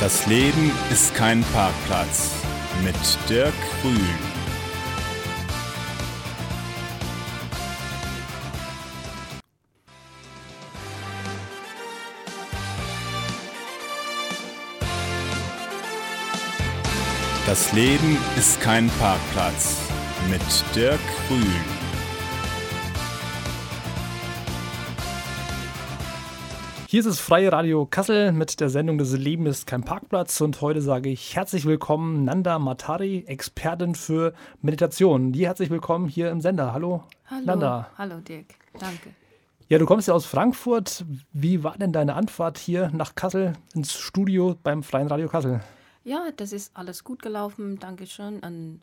Das Leben ist kein Parkplatz mit Dirk Grün. Das Leben ist kein Parkplatz mit Dirk Grün. Hier ist es Freie Radio Kassel mit der Sendung Das Leben ist kein Parkplatz und heute sage ich herzlich willkommen Nanda Matari, Expertin für Meditation. Die herzlich willkommen hier im Sender. Hallo, Hallo, Nanda. hallo Dirk, danke. Ja, du kommst ja aus Frankfurt. Wie war denn deine Anfahrt hier nach Kassel ins Studio beim Freien Radio Kassel? Ja, das ist alles gut gelaufen, danke schön. Und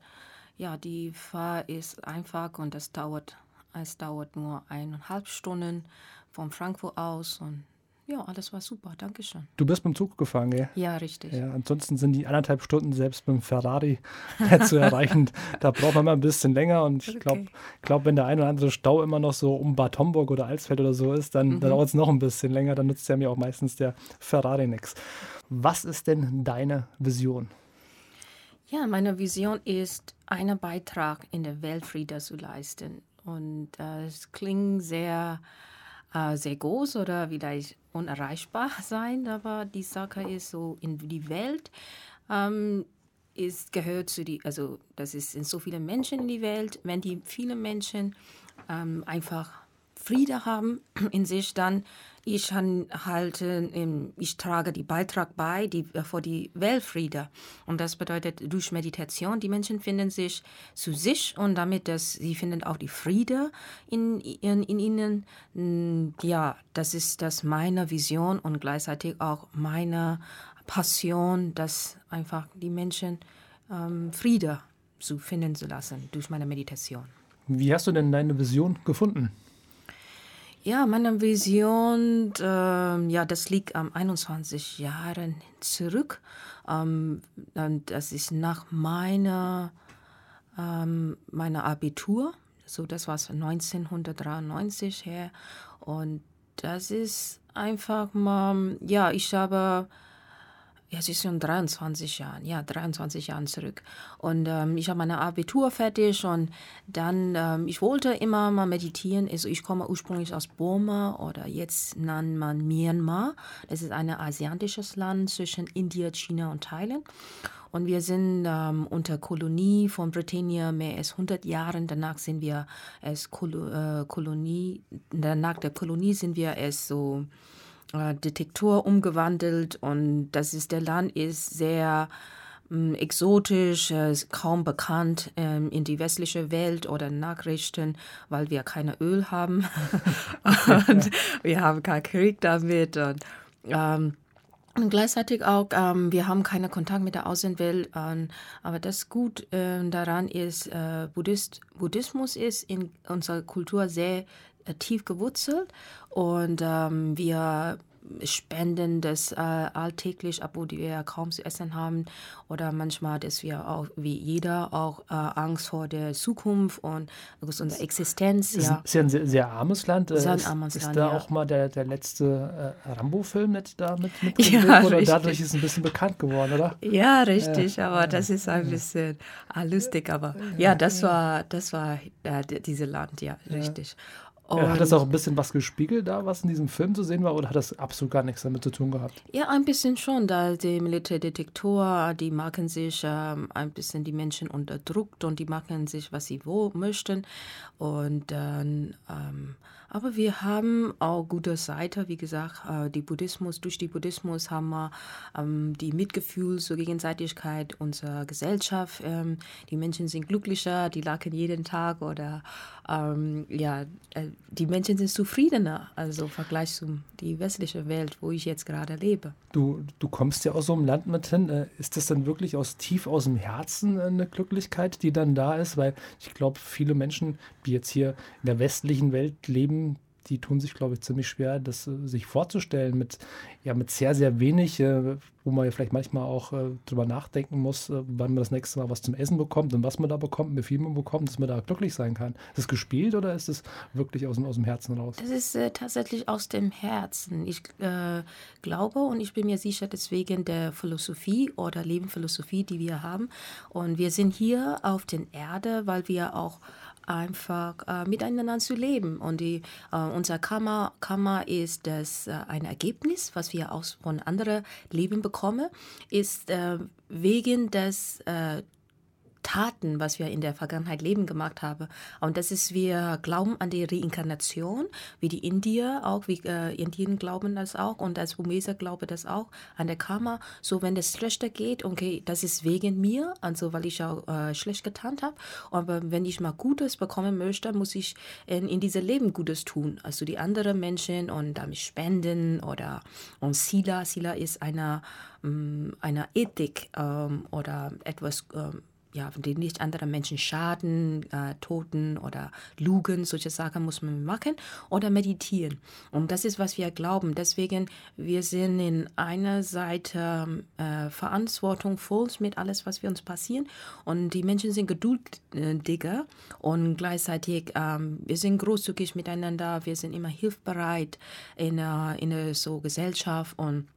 ja, die Fahrt ist einfach und das dauert, es dauert nur eineinhalb Stunden von Frankfurt aus und ja, alles war super, danke schön. Du bist mit dem Zug gefahren, gell? Ja, richtig. Ja, ansonsten sind die anderthalb Stunden selbst mit dem Ferrari zu erreichen. da braucht man mal ein bisschen länger und ich glaube, Okay. glaub, wenn der ein oder andere Stau immer noch so um Bad Homburg oder Alsfeld oder so ist, dann, Mhm. dann dauert es noch ein bisschen länger. Dann nutzt ja mir auch meistens der Ferrari nichts. Was ist denn deine Vision? Ja, meine Vision ist, einen Beitrag in der Weltfrieden zu leisten. Und äh, es klingt sehr, äh, sehr groß oder vielleicht unerreichbar sein, aber die Sache ist so, in die Welt ähm, ist, gehört zu die, also das ist sind so viele Menschen in die Welt, wenn die viele Menschen ähm, einfach Friede haben in sich, dann ich halte, ähm, ich trage die Beitrag bei die, äh, für die Weltfriede. Und das bedeutet durch Meditation, die Menschen finden sich zu sich und damit, dass sie finden auch die Friede in, in, in ihnen. Mm, Ja, das ist das meine Vision und gleichzeitig auch meine Passion, dass einfach die Menschen ähm, Friede zu finden zu lassen durch meine Meditation. Wie hast du denn deine Vision gefunden? Ja, meine Vision, ähm, ja, das liegt am 21 Jahren zurück. Ähm, das ist nach meiner, ähm, meiner Abitur. So, das war 1993 her. Und das ist einfach mal, ja, ich habe ja, es ist schon 23 Jahren, ja, 23 Jahren zurück. Und ähm, ich habe meine Abitur fertig und dann, ähm, ich wollte immer mal meditieren. Also ich komme ursprünglich aus Burma oder jetzt nennt man Myanmar. Das ist ein asiatisches Land zwischen Indien, China und Thailand. Und wir sind ähm, unter Kolonie von Britannien mehr als 100 Jahren. Danach sind wir als Kolo äh, Kolonie, danach der Kolonie sind wir als so äh, Detektor umgewandelt und das ist der Land ist sehr ähm, exotisch, äh, ist kaum bekannt ähm, in die westliche Welt oder Nachrichten, weil wir keine Öl haben und wir haben keinen Krieg damit und ähm, und gleichzeitig auch, ähm, wir haben keinen Kontakt mit der Außenwelt. Aber das Gut ähm, daran ist, äh, Buddhist, Buddhismus ist in unserer Kultur sehr tief gewurzelt und ähm, wir spenden das äh, alltäglich, obwohl wir kaum zu essen haben oder manchmal, dass wir auch wie jeder auch äh, Angst vor der Zukunft und unserer Existenz. Ist, Ja. ist ja ein sehr, sehr armes Land. Äh, Sehr ist, armes ist Land, da ja. auch mal der, der letzte äh, Rambo-Film nicht da mit, mit Ja, oder richtig. dadurch ist es ein bisschen bekannt geworden, oder? Ja, richtig, aber das ist ein bisschen lustig, aber ja, das war, das war äh, d- diese Land, ja, richtig. Und, hat das auch ein bisschen was gespiegelt da, was in diesem Film zu sehen war, oder hat das absolut gar nichts damit zu tun gehabt? ja, ein bisschen schon, da die Militärdetektor, die machen sich ähm, ein bisschen die Menschen unterdrückt und die machen sich, was sie wo möchten. Und dann, ähm, aber wir haben auch gute Seite, wie gesagt, äh, die Buddhismus, durch die Buddhismus haben wir ähm, die Mitgefühl zur Gegenseitigkeit unserer Gesellschaft. Ähm, die Menschen sind glücklicher, die lachen jeden Tag oder ähm, ja, äh, die Menschen sind zufriedener, also im Vergleich zu die westliche Welt, wo ich jetzt gerade lebe. Du, du kommst ja aus so einem Land mit hin. Äh, Ist das dann wirklich aus tief aus dem Herzen eine Glücklichkeit, die dann da ist? Weil ich glaube, viele Menschen, die jetzt hier in der westlichen Welt leben, die tun sich, glaube ich, ziemlich schwer, das äh, sich vorzustellen mit, ja, mit sehr, sehr wenig, äh, wo man ja vielleicht manchmal auch äh, drüber nachdenken muss, wann man das nächste Mal was zum Essen bekommt und was man da bekommt, wie viel man bekommt, dass man da glücklich sein kann. Ist es gespielt oder ist es wirklich aus dem, aus dem Herzen raus? Das ist äh, tatsächlich aus dem Herzen. Ich äh, glaube und ich bin mir sicher, deswegen der Philosophie oder Lebenphilosophie, die wir haben. Und wir sind hier auf der Erde, weil wir auch einfach äh, miteinander zu leben. Und die, äh, unser Karma, Karma ist das, äh, ein Ergebnis, was wir aus von anderen Leben bekommen, ist äh, wegen des äh, Taten, was wir in der Vergangenheit Leben gemacht haben. Und das ist, wir glauben an die Reinkarnation, wie die Indier auch, wie äh, Indien glauben das auch und als Burmeser glaube das auch, an der Karma. So, wenn das schlechter geht, okay, das ist wegen mir, also weil ich auch äh, schlecht getan habe. Aber wenn ich mal Gutes bekommen möchte, muss ich in, in diesem Leben Gutes tun. Also die anderen Menschen und damit spenden oder und Sila, Sila ist eine, ähm, eine Ethik ähm, oder etwas ähm, ja, die nicht anderen Menschen schaden, äh, Toten oder Lügen, solche Sachen muss man machen oder meditieren. Und das ist, was wir glauben. Deswegen, wir sind in einer Seite äh, verantwortungsvoll mit alles, was wir uns passieren. Und die Menschen sind geduldiger und gleichzeitig, ähm, wir sind großzügig miteinander, wir sind immer hilfbereit in, äh, in der so Gesellschaft und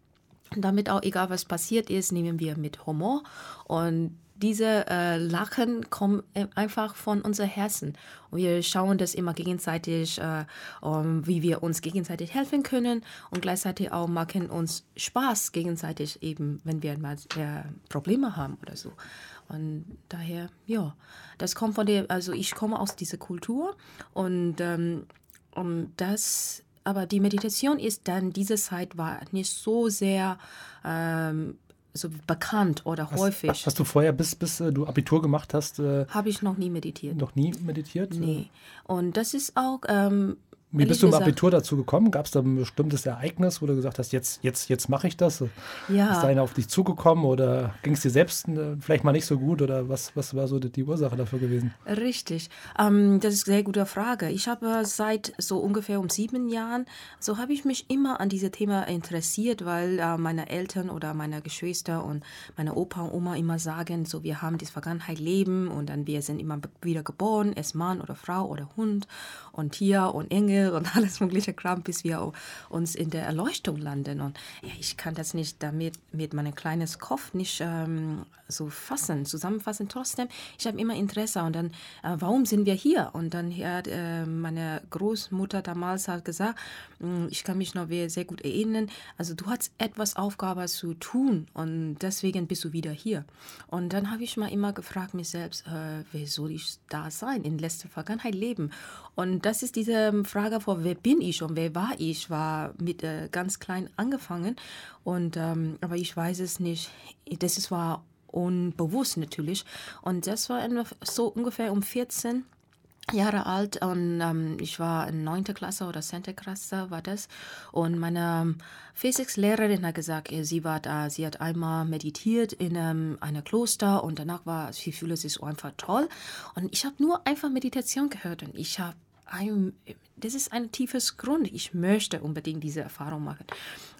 damit auch egal was passiert ist, nehmen wir mit Humor und diese äh, Lachen kommen äh, einfach von unser Herzen. Wir schauen das immer gegenseitig, äh, um, wie wir uns gegenseitig helfen können und gleichzeitig auch machen uns Spaß gegenseitig eben, wenn wir mal äh, Probleme haben oder so. Und daher, ja, das kommt von der, also ich komme aus dieser Kultur und, ähm, und das aber die Meditation ist dann, diese Zeit war nicht so sehr ähm, so bekannt oder hast, häufig. Hast du vorher, bis, bis äh, du Abitur gemacht hast, äh, habe ich noch nie meditiert. Noch nie meditiert? Nee. Und das ist auch ähm, wie bist du im Abitur dazu gekommen? Gab es da ein bestimmtes Ereignis, wo du gesagt hast, jetzt, jetzt, jetzt mache ich das? Ja. Ist da einer auf dich zugekommen oder ging es dir selbst äh, vielleicht mal nicht so gut oder was, was war so die, die Ursache dafür gewesen? Richtig, ähm, das ist eine sehr gute Frage. Ich habe seit so ungefähr um sieben Jahren, so habe ich mich immer an dieses Thema interessiert, weil äh, meine Eltern oder meine Geschwister und meine Opa und Oma immer sagen, so wir haben die Vergangenheit leben und dann wir sind immer wieder geboren, es Mann oder Frau oder Hund und Tier und Engel und alles mögliche Kram, bis wir uns in der Erleuchtung landen. Und ja, ich kann das nicht damit mit meinem kleinen Kopf nicht ähm, so fassen, zusammenfassen. Trotzdem, ich habe immer Interesse und dann, äh, warum sind wir hier? Und dann hat äh, meine Großmutter damals hat gesagt, hm, ich kann mich noch sehr gut erinnern, also du hast etwas Aufgabe zu tun und deswegen bist du wieder hier. Und dann habe ich mal immer gefragt mich selbst, äh, wer soll ich da sein, in letzter Vergangenheit leben? Und das ist diese ähm, Frage vor, wer bin ich und wer war ich, war mit äh, ganz klein angefangen. Und, ähm, aber ich weiß es nicht. Das war unbewusst natürlich. Und das war so ungefähr um 14 Jahre alt und ähm, ich war in 9. Klasse oder 10. Klasse war das und meine ähm, Physics-Lehrerin hat gesagt, sie war da, sie hat einmal meditiert in ähm, einem Kloster und danach war, sie fühlte sich einfach toll und ich habe nur einfach Meditation gehört und ich habe das ist ein tiefes Grund. Ich möchte unbedingt diese Erfahrung machen.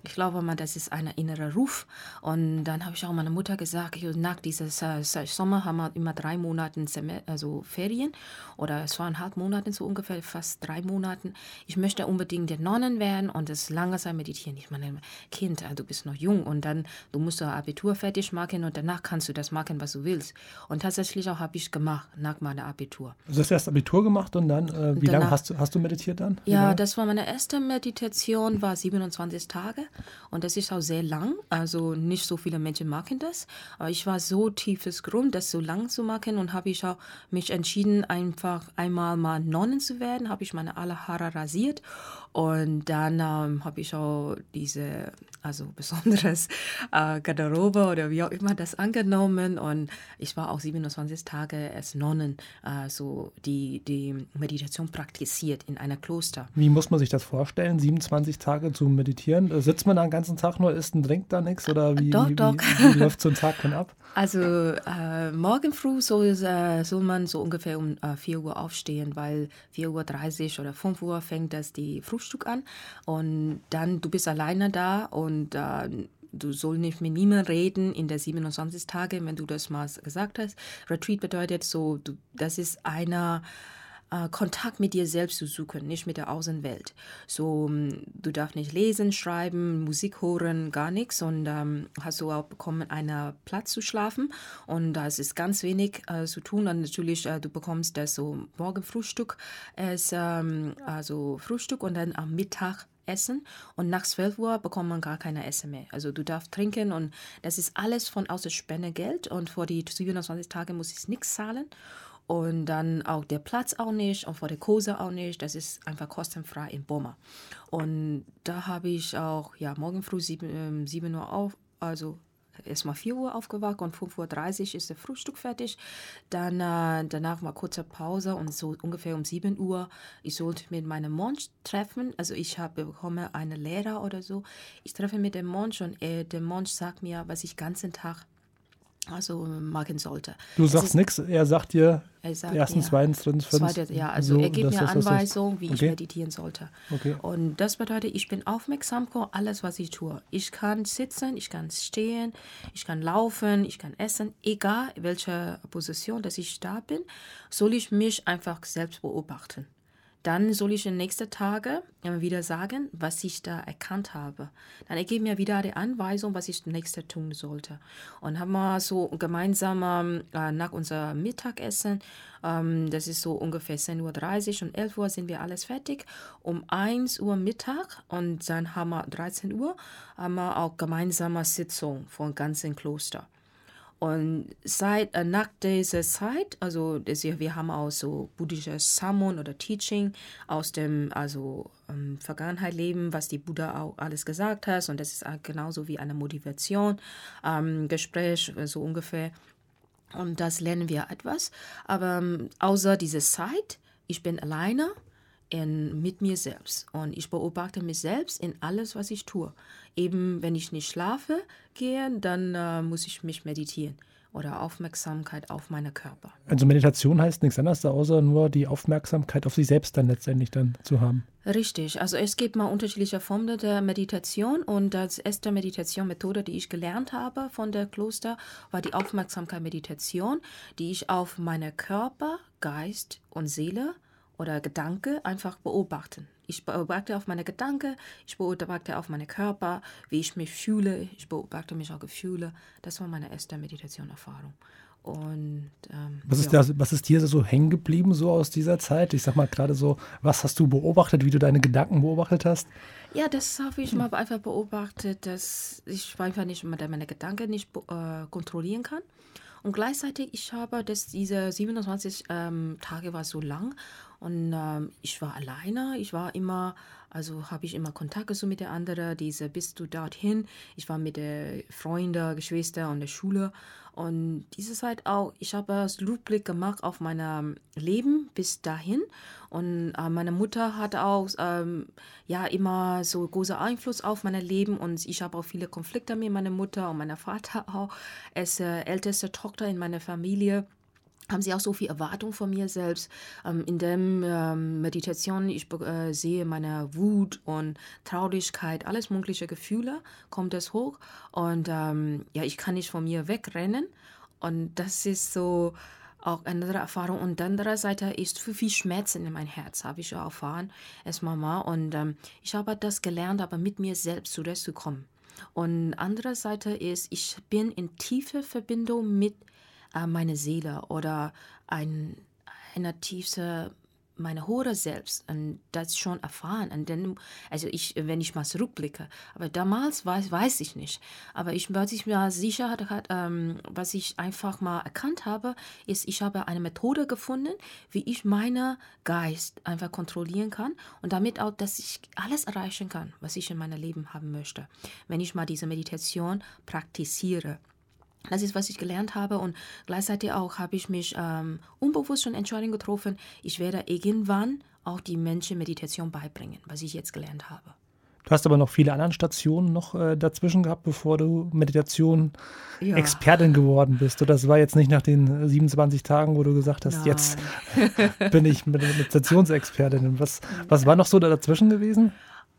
Ich glaube mal, das ist ein innerer Ruf. Und dann habe ich auch meiner Mutter gesagt, nach diesem Sommer haben wir immer drei Monate also Ferien oder zweieinhalb Monate, so ungefähr fast drei Monaten. Ich möchte unbedingt der Nonnen werden und das lange Zeit meditieren. Ich meine, Kind, du bist noch jung und dann du musst dein Abitur fertig machen und danach kannst du das machen, was du willst. Und tatsächlich auch habe ich gemacht nach meinem Abitur. Also du hast erst Abitur gemacht und dann, äh, wie lange hast du, hast du meditiert dann? Ja, das war meine erste Meditation, war 27 Tage. Und das ist auch sehr lang. Also nicht so viele Menschen machen das. Aber ich war so tiefes Grund, das so lang zu machen. Und habe ich auch mich entschieden, einfach einmal mal Nonnen zu werden. Habe ich meine alle Haare rasiert. Und dann ähm, habe ich auch diese, also besonderes äh, Garderobe oder wie auch immer das angenommen. Und ich war auch 27 Tage als Nonnen, äh, so die, die Meditation praktiziert in einer Kloster. Wie muss man sich das vorstellen, 27 Tage zu meditieren? Äh, sitzt man da den ganzen Tag nur, isst und trinkt da nichts? Oder wie, doch, wie, doch. wie, wie läuft so ein Tag dann ab? Also äh, morgen früh soll, äh, soll man so ungefähr um äh, 4 Uhr aufstehen, weil 4.30 Uhr oder 5 Uhr fängt das die Frühstück Frühstück an und dann du bist alleine da und äh, du sollst nicht mit niemandem reden in der 27 Tage, wenn du das mal gesagt hast. Retreat bedeutet so, du, das ist einer äh, Kontakt mit dir selbst zu suchen, nicht mit der Außenwelt. So, ähm, du darfst nicht lesen, schreiben, Musik hören, gar nichts. Und ähm, hast du auch bekommen, einen Platz zu schlafen. Und da ist ganz wenig äh, zu tun. Und natürlich äh, du bekommst das so Morgenfrühstück, es, ähm, also Frühstück und dann am Mittag essen und nach 12 Uhr bekommt man gar keine Essen mehr. Also du darfst trinken und das ist alles von aus der Spende Geld. Und vor die 27 Tage muss ich nichts zahlen und dann auch der Platz auch nicht und vor der Kurse auch nicht. Das ist einfach kostenfrei in Boma. Und da habe ich auch, ja, morgen früh 7, 7 ähm, Uhr auf, also erstmal 4 Uhr aufgewacht und 5.30 Uhr ist das Frühstück fertig. Dann äh, danach mal kurze Pause und so ungefähr um 7 Uhr, ich sollte mit meinem Monch treffen. Also ich habe bekomme einen Lehrer oder so. Ich treffe mit dem Monch und er, der Monch sagt mir, was ich ganzen Tag also machen sollte. Du sagst nichts, er sagt dir er sagt, erstens, ja, zweitens, drittens, fünftens. Ja, also so, er gibt mir Anweisungen, wie okay. ich meditieren sollte. Okay. Und das bedeutet, ich bin aufmerksam für alles, was ich tue. Ich kann sitzen, ich kann stehen, ich kann laufen, ich kann essen, egal welche Position, dass ich da bin, soll ich mich einfach selbst beobachten. Dann soll ich in nächsten Tagen wieder sagen, was ich da erkannt habe. Dann ergebe mir wieder die Anweisung, was ich nächste tun sollte. Und haben wir so gemeinsam äh, nach unserem Mittagessen, ähm, das ist so ungefähr 10.30 Uhr und 11 Uhr sind wir alles fertig. Um 1 Uhr Mittag und dann haben wir 13 Uhr, haben wir auch gemeinsame Sitzung von ganzen Kloster. Und seit, nach dieser Zeit, also das, wir haben auch so buddhisches Sammon oder Teaching aus dem also ähm, Vergangenheit leben, was die Buddha auch alles gesagt hat. Und das ist genauso wie eine Motivation, ähm, Gespräch, äh, so ungefähr. Und das lernen wir etwas. Aber ähm, außer dieser Zeit, ich bin alleine in, mit mir selbst. Und ich beobachte mich selbst in alles, was ich tue. Eben, wenn ich nicht schlafe, gehe, dann äh, muss ich mich meditieren oder Aufmerksamkeit auf meinen Körper. Also Meditation heißt nichts anderes, außer nur die Aufmerksamkeit auf sich selbst dann letztendlich dann zu haben. Richtig, also es gibt mal unterschiedliche Formen der Meditation und das erste Meditationmethode, die ich gelernt habe von der Kloster, war die Aufmerksamkeit-Meditation, die ich auf meine Körper, Geist und Seele oder Gedanke einfach beobachten. Ich beobachte auf meine Gedanken, ich beobachte auf meinen Körper, wie ich mich fühle, ich beobachte mich auch Gefühle. Das war meine erste Meditationerfahrung. Und ähm, was, ist ja. da, was ist dir so hängen geblieben so aus dieser Zeit? Ich sag mal gerade so, was hast du beobachtet, wie du deine Gedanken beobachtet hast? Ja, das habe ich mal einfach beobachtet, dass ich einfach nicht meine Gedanken nicht äh, kontrollieren kann. Und gleichzeitig, ich habe, dass diese 27 ähm, Tage war so lang und ähm, ich war alleine. Ich war immer, also habe ich immer Kontakt so mit der anderen. Diese bist du dorthin. Ich war mit der Freunde, Geschwister und der Schule. Und diese Zeit auch, ich habe Rückblick gemacht auf mein Leben bis dahin. Und äh, meine Mutter hat auch ähm, ja immer so großen Einfluss auf mein Leben. Und ich habe auch viele Konflikte mit meiner Mutter und meinem Vater auch. Als äh, älteste Tochter in meiner Familie haben sie auch so viel Erwartung von mir selbst. Ähm, in der ähm, Meditation, ich äh, sehe meine Wut und Traurigkeit, alles mögliche Gefühle, kommt es hoch. Und ähm, ja, ich kann nicht von mir wegrennen. Und das ist so auch eine andere Erfahrung. Und dann andere Seite ist viel, viel Schmerzen in mein Herz, habe ich auch erfahren, als Mama. Und ähm, ich habe das gelernt, aber mit mir selbst zurechtzukommen. Und andere Seite ist, ich bin in tiefe Verbindung mit äh, meine Seele oder ein, eine tiefe meine hohe Selbst und das schon erfahren. Und dann, also ich, wenn ich mal zurückblicke, aber damals weiß, weiß ich nicht. Aber ich, was ich mir sicher hat, ähm, was ich einfach mal erkannt habe, ist, ich habe eine Methode gefunden, wie ich meinen Geist einfach kontrollieren kann und damit auch, dass ich alles erreichen kann, was ich in meinem Leben haben möchte, wenn ich mal diese Meditation praktiziere. Das ist, was ich gelernt habe und gleichzeitig auch habe ich mich ähm, unbewusst schon Entscheidungen getroffen, ich werde irgendwann auch die Menschen Meditation beibringen, was ich jetzt gelernt habe. Du hast aber noch viele andere Stationen noch äh, dazwischen gehabt, bevor du Meditation ja. Expertin geworden bist. Oder das war jetzt nicht nach den 27 Tagen, wo du gesagt hast, Nein. jetzt bin ich Meditationsexpertin. Was, was war noch so dazwischen gewesen?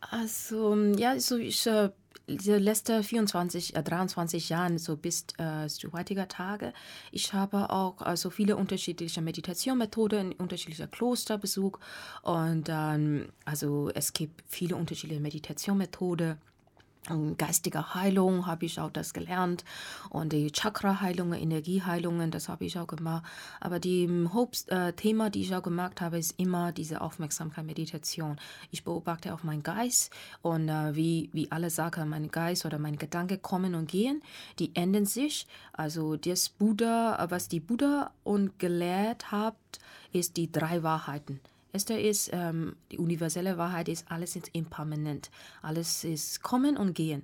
Also, ja, so ich äh, die letzten 24, äh, 23 Jahren, so bis äh, zu heutiger Tage, ich habe auch also viele unterschiedliche Meditationsmethoden, unterschiedliche Klosterbesuch und ähm, also es gibt viele unterschiedliche Meditationsmethoden geistige Heilung habe ich auch das gelernt und die Chakra-Heilungen, Energieheilungen, das habe ich auch gemacht. Aber die Hauptthema, die ich auch gemacht habe, ist immer diese Aufmerksamkeit, Meditation. Ich beobachte auch meinen Geist und äh, wie, wie alle sagen, mein Geist oder meine Gedanken kommen und gehen, die ändern sich. Also das Buddha, was die Buddha und gelehrt hat, ist die drei Wahrheiten. Erster ist, ähm, die universelle Wahrheit ist, alles ist impermanent. Alles ist kommen und gehen.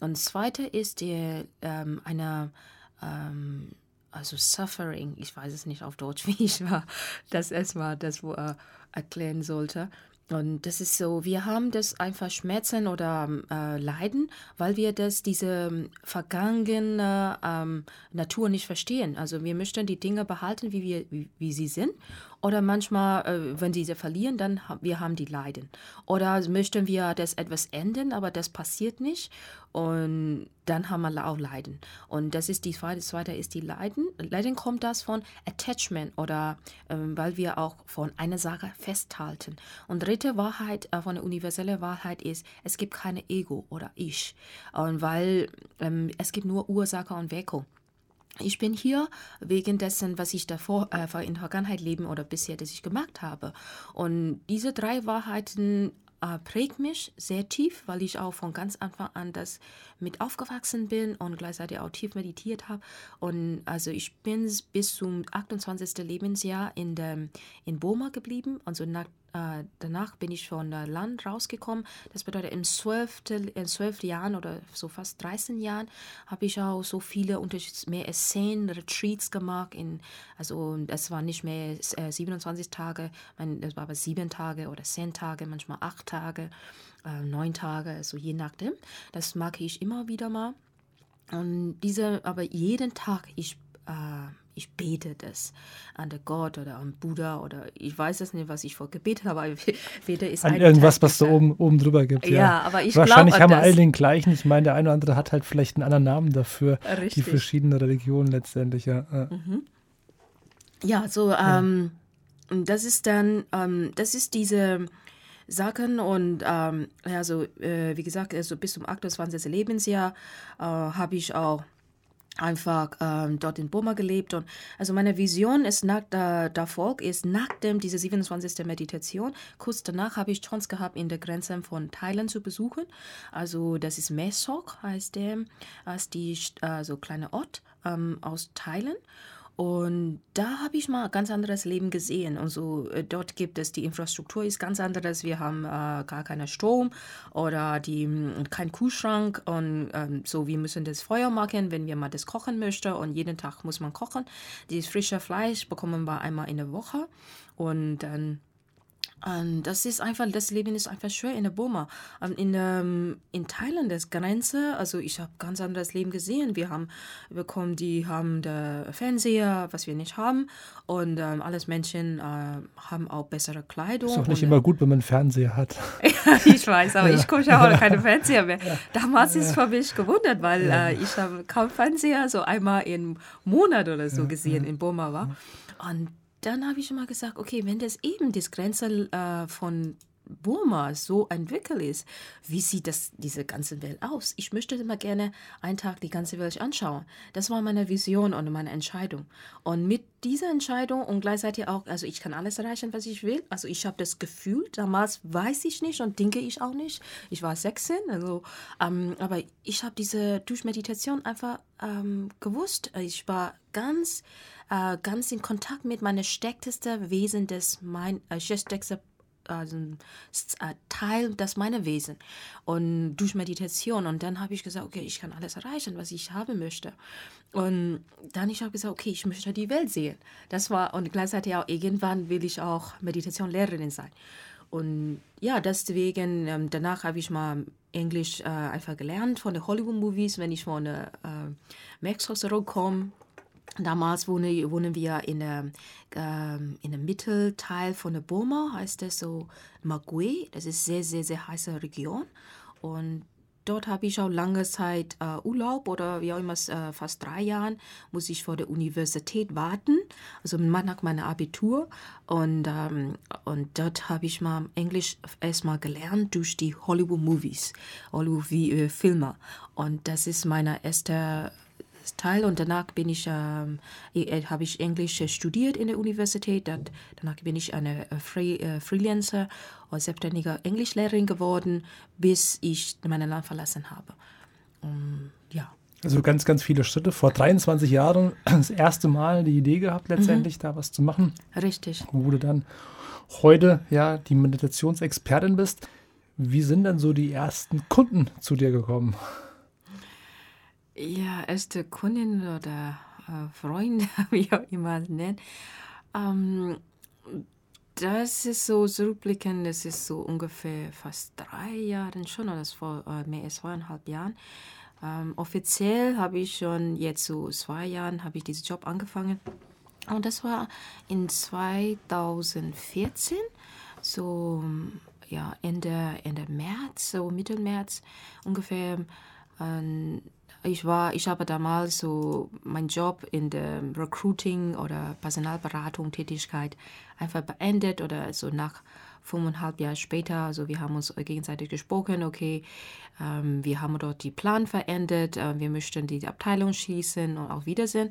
Und zweite ist die, ähm, eine, ähm, also Suffering, ich weiß es nicht auf Deutsch, wie ich war, das erstmal das wo er erklären sollte. Und das ist so, wir haben das einfach Schmerzen oder äh, Leiden, weil wir das, diese ähm, vergangene ähm, Natur nicht verstehen. Also wir möchten die Dinge behalten, wie, wir, wie, wie sie sind. Oder manchmal, äh, wenn sie verlieren, dann haben wir haben die Leiden. Oder möchten wir das etwas ändern, aber das passiert nicht. Und dann haben wir auch Leiden. Und das ist die zweite, zweite ist die Leiden. Leiden kommt das von Attachment oder ähm, weil wir auch von einer Sache festhalten. Und dritte Wahrheit, äh, von der universellen Wahrheit ist, es gibt keine Ego oder Ich. Und weil ähm, es gibt nur Ursache und Wirkung. Ich bin hier wegen dessen, was ich davor äh, in der Vergangenheit leben oder bisher, das ich gemacht habe. Und diese drei Wahrheiten äh, prägt mich sehr tief, weil ich auch von ganz Anfang an das mit aufgewachsen bin und gleichzeitig auch tief meditiert habe. Und also ich bin bis zum 28. Lebensjahr in, der, in Burma geblieben. Also nach, äh, danach bin ich von der Land rausgekommen. Das bedeutet, in zwölf, in zwölf Jahren oder so fast 13 Jahren habe ich auch so viele mehr als zehn Retreats gemacht. In, also das war nicht mehr äh, 27 Tage, mein, das war aber sieben Tage oder zehn Tage, manchmal acht Tage äh, neun Tage, also je nachdem. Das mag ich immer wieder mal. Und diese, aber jeden Tag, ich, äh, ich bete das an der Gott oder an Buddha oder ich weiß es nicht, was ich vor gebetet habe, aber ist An irgendwas, was da oben, oben drüber gibt. Ja, ja aber ich Wahrscheinlich glaub, haben wir alle den gleichen. Ich meine, der eine oder andere hat halt vielleicht einen anderen Namen dafür. Richtig. Die verschiedenen Religionen letztendlich, ja. Mhm. Ja, so, ähm, das ist dann, ähm, das ist diese Sachen und ähm, also äh, wie gesagt, also bis zum 28. Lebensjahr äh, habe ich auch einfach ähm, dort in Burma gelebt und also meine Vision ist nach der, der Volk ist nachdem diese 27. Meditation kurz danach habe ich Chance gehabt in der Grenze von Thailand zu besuchen also das ist Mesok heißt der als die also kleine Ort ähm, aus Thailand und da habe ich mal ein ganz anderes Leben gesehen. Und so äh, dort gibt es die Infrastruktur ist ganz anderes. Wir haben äh, gar keinen Strom oder die hm, kein Kühlschrank und ähm, so. Wir müssen das Feuer machen, wenn wir mal das kochen möchten. Und jeden Tag muss man kochen. Dieses frische Fleisch bekommen wir einmal in der Woche und dann und das ist einfach, das Leben ist einfach schwer in der Burma. In, ähm, in Thailand ist Grenze, also ich habe ganz anderes Leben gesehen. Wir haben bekommen, die haben der Fernseher, was wir nicht haben. Und ähm, alles Menschen äh, haben auch bessere Kleidung. Ist auch nicht und, immer gut, wenn man einen Fernseher hat. ja, ich weiß, aber ja. ich gucke ja auch keine Fernseher mehr. Ja. Damals ist es für mich gewundert, weil äh, ich habe kaum Fernseher, so einmal im Monat oder so gesehen in Burma war. Und dann habe ich immer gesagt, okay, wenn das eben das Grenze äh, von Burma so entwickelt ist, wie sieht das diese ganze Welt aus? Ich möchte immer gerne einen Tag die ganze Welt anschauen. Das war meine Vision und meine Entscheidung. Und mit dieser Entscheidung und gleichzeitig auch, also ich kann alles erreichen, was ich will. Also ich habe das Gefühl, damals weiß ich nicht und denke ich auch nicht. Ich war 16, also, ähm, aber ich habe diese durch Meditation einfach ähm, gewusst. Ich war ganz äh, ganz in Kontakt mit meinem stärksten Wesen, das mein äh, stärkste also, äh, Teil das meine Wesen. Und durch Meditation. Und dann habe ich gesagt okay ich kann alles erreichen was ich haben möchte. Und dann ich habe gesagt okay ich möchte die Welt sehen. Das war und gleichzeitig auch irgendwann will ich auch Meditation Lehrerin sein. Und ja deswegen ähm, danach habe ich mal Englisch äh, einfach gelernt von den Hollywood-Movies, wenn ich von äh, Max zurückkomme. Damals wohne, wohnen wir in der, äh, in der Mittelteil von der Burma, heißt das so Magui. Das ist sehr, sehr, sehr heiße Region. Und dort habe ich auch lange Zeit äh, Urlaub oder wie auch immer, äh, fast drei Jahren muss ich vor der Universität warten, also nach meiner Abitur. Und, ähm, und dort habe ich mal Englisch erstmal gelernt durch die Hollywood-Movies, Hollywood-Filme. Und das ist meine erste Teil und danach bin ich, ähm, äh, habe ich Englisch studiert in der Universität. Dat, danach bin ich eine äh, Free, äh, Freelancer oder selbstständige Englischlehrerin geworden, bis ich mein Land verlassen habe. Um, ja. Also ganz, ganz viele Schritte. Vor 23 Jahren das erste Mal die Idee gehabt, letztendlich mhm. da was zu machen. Richtig. Wo du dann heute ja die Meditationsexpertin bist. Wie sind dann so die ersten Kunden zu dir gekommen? Ja, erste Kundin oder äh, Freund, wie auch immer nennen. Ähm, das ist so zurückblickend, das ist so ungefähr fast drei Jahre schon, oder vor äh, mehr als zweieinhalb Jahren. Ähm, offiziell habe ich schon jetzt so zwei Jahren habe ich diesen Job angefangen. Und das war in 2014, so ja, Ende, Ende März, so Mitte März ungefähr. Ähm, ich war, ich habe damals so meinen Job in der Recruiting oder Personalberatung Tätigkeit einfach beendet oder so nach fünfeinhalb Jahren später, also wir haben uns gegenseitig gesprochen, okay, ähm, wir haben dort die Plan verändert, äh, wir möchten die Abteilung schließen und auch Wiedersehen.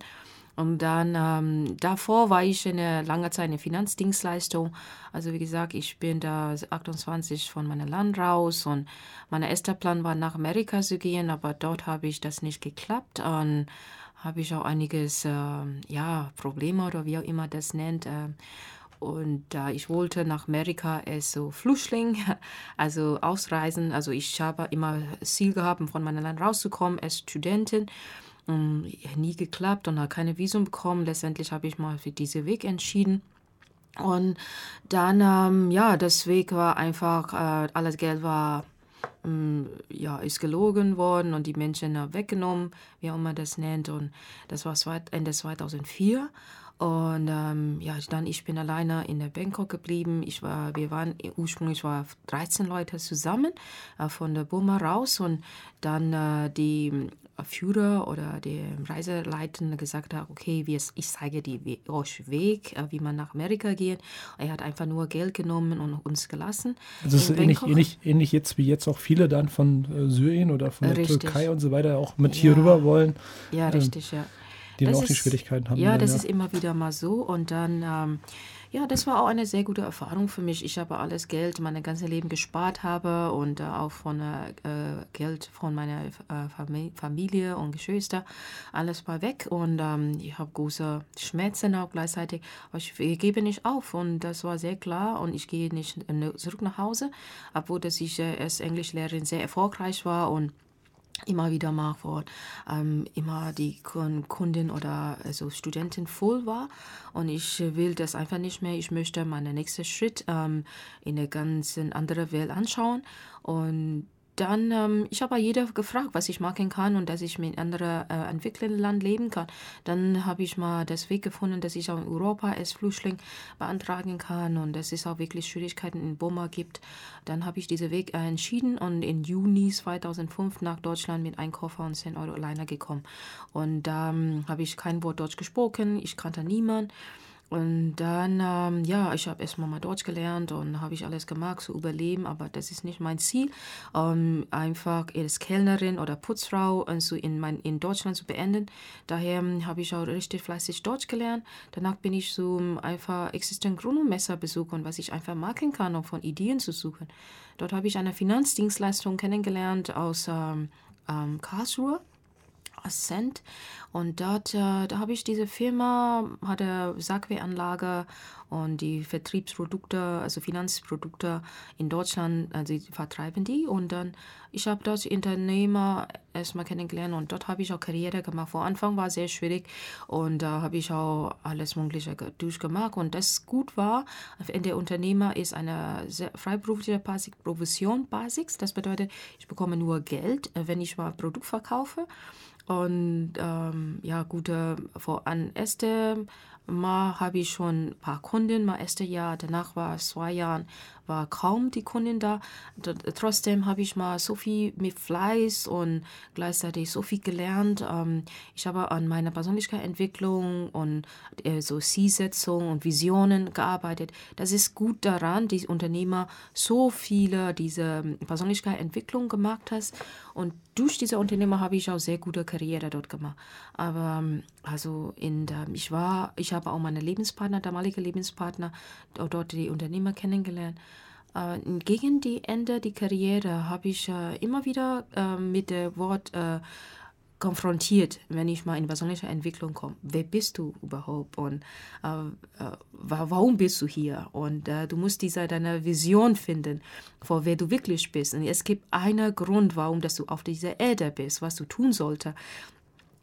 Und dann ähm, davor war ich eine lange Zeit in Finanzdienstleistung. Also wie gesagt, ich bin da 28 von meinem Land raus und mein erster Plan war nach Amerika zu gehen, aber dort habe ich das nicht geklappt. Und habe ich auch einiges, äh, ja, Probleme oder wie auch immer das nennt. Äh, und äh, ich wollte nach Amerika als so Flüchtling, also ausreisen. Also ich habe immer Ziel gehabt, von meinem Land rauszukommen als Studentin. Ähm, nie geklappt und habe keine Visum bekommen. Letztendlich habe ich mal für diesen Weg entschieden. Und dann, ähm, ja, das Weg war einfach, äh, alles Geld war, ähm, ja, ist gelogen worden und die Menschen äh, weggenommen, wie auch immer das nennt. Und das war Ende 2004. Und ähm, ja, dann ich bin alleine in der Bangkok geblieben. Ich war, wir waren ursprünglich war 13 Leute zusammen äh, von der Burma raus und dann äh, die Führer oder der Reiseleitende gesagt hat, okay, ich zeige die We euch Weg, äh, wie man nach Amerika geht. Er hat einfach nur Geld genommen und uns gelassen. Also es ist ähnlich, ähnlich, ähnlich, jetzt wie jetzt auch viele dann von äh, Syrien oder von der richtig. Türkei und so weiter auch mit ja. hier rüber wollen. Ja, ähm, richtig, ja. Die dann auch ist, die Schwierigkeiten haben. Ja, dann, das ja. ist immer wieder mal so. Und dann ähm, ja, das war auch eine sehr gute Erfahrung für mich. Ich habe alles Geld, mein ganzes Leben gespart habe und äh, auch von äh, Geld von meiner äh, Familie und Geschwister alles mal weg und ähm, ich habe große Schmerzen auch gleichzeitig. Aber ich, gebe nicht auf und das war sehr klar und ich gehe nicht zurück nach Hause, obwohl dass ich äh, als Englischlehrerin sehr erfolgreich war und immer wieder mal vor ähm, immer die Kundin oder also Studentin voll war und ich will das einfach nicht mehr. Ich möchte meinen nächsten Schritt ähm, in eine ganz andere Welt anschauen und dann, ähm, ich habe jeder gefragt, was ich machen kann und dass ich mit anderen äh, entwickelnden Land leben kann. Dann habe ich mal das Weg gefunden, dass ich auch in Europa als Flüchtling beantragen kann und dass es auch wirklich Schwierigkeiten in Burma gibt. Dann habe ich diesen Weg äh, entschieden und in Juni 2005 nach Deutschland mit einem Koffer und 10 Euro alleine gekommen. Und da ähm, habe ich kein Wort Deutsch gesprochen, ich kannte niemanden. Und dann, ähm, ja, ich habe erstmal mal Deutsch gelernt und habe ich alles gemacht, zu überleben, aber das ist nicht mein Ziel, ähm, einfach als Kellnerin oder Putzfrau also in, mein, in Deutschland zu beenden. Daher ähm, habe ich auch richtig fleißig Deutsch gelernt. Danach bin ich so ähm, einfach Existent Messer besuchen, was ich einfach machen kann, um von Ideen zu suchen. Dort habe ich eine Finanzdienstleistung kennengelernt aus ähm, ähm, Karlsruhe Ascent. Und dort, äh, da habe ich diese Firma, hatte Sagwe-Anlage und die Vertriebsprodukte, also Finanzprodukte in Deutschland, also die vertreiben die. Und dann, ich habe dort Unternehmer erstmal kennengelernt und dort habe ich auch Karriere gemacht. Vor Anfang war sehr schwierig und da habe ich auch alles Mögliche durchgemacht. Und das gut war, der Unternehmer ist eine sehr freiberufliche Provision Basics. Das bedeutet, ich bekomme nur Geld, äh, wenn ich mal Produkt verkaufe. Und ähm, ja, gute, vor an erste Mal habe ich schon ein paar Kunden, mal erste Jahr, danach war es zwei Jahren, war kaum die Kunden da. Trotzdem habe ich mal so viel mit Fleiß und gleichzeitig so viel gelernt. Ähm, ich habe an meiner Persönlichkeitsentwicklung und äh, so Zielsetzung und Visionen gearbeitet. Das ist gut daran, die Unternehmer so viele diese Persönlichkeitsentwicklung gemacht hast und durch diese Unternehmer habe ich auch sehr gute Karriere dort gemacht. Aber ähm, also in der, ich war, ich habe auch meine Lebenspartner, damalige Lebenspartner, dort die Unternehmer kennengelernt. Äh, gegen die Ende der Karriere habe ich äh, immer wieder äh, mit dem Wort konfrontiert, wenn ich mal in persönliche Entwicklung komme. Wer bist du überhaupt und äh, äh, warum bist du hier? Und äh, du musst diese deine Vision finden, vor wer du wirklich bist. Und es gibt einen Grund, warum dass du auf dieser Erde bist, was du tun solltest.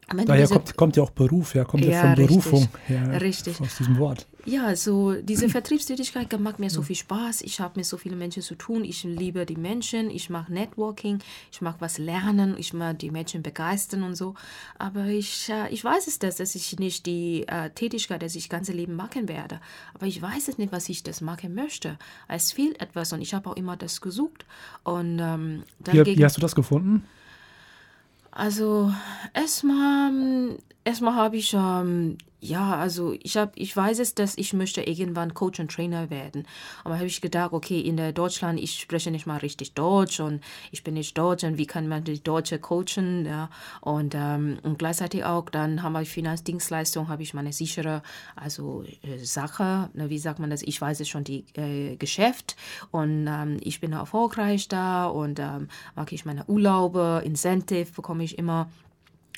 Daher kommt, kommt, ja auch Beruf her, kommt ja, ja von richtig, Berufung her, richtig. aus diesem Wort. Ja, so diese Vertriebstätigkeit macht mir so viel Spaß. Ich habe mit so vielen Menschen zu tun. Ich liebe die Menschen, ich mache Networking, ich mag was lernen, ich mag die Menschen begeistern und so. Aber ich, äh, ich weiß es, dass, dass ich nicht die äh, Tätigkeit, dass ich das ganze Leben machen werde. Aber ich weiß es nicht, was ich das machen möchte. Es fehlt etwas und ich habe auch immer das gesucht. Und, ähm, wie, wie hast du das gefunden? Also erstmal, erstmal habe ich ähm, ja, also ich habe, ich weiß es, dass ich möchte irgendwann Coach und Trainer werden. Aber habe ich gedacht, okay, in der Deutschland, ich spreche nicht mal richtig Deutsch und ich bin nicht Deutsch und wie kann man die Deutsche coachen, ja? Und, ähm, und gleichzeitig auch, dann haben wir Finanzdienstleistung, habe ich meine sichere, also äh, Sache, ne, wie sagt man das? Ich weiß es schon, die äh, Geschäft und ähm, ich bin erfolgreich da und ähm, mag ich meine Urlaube, Incentive bekomme ich immer.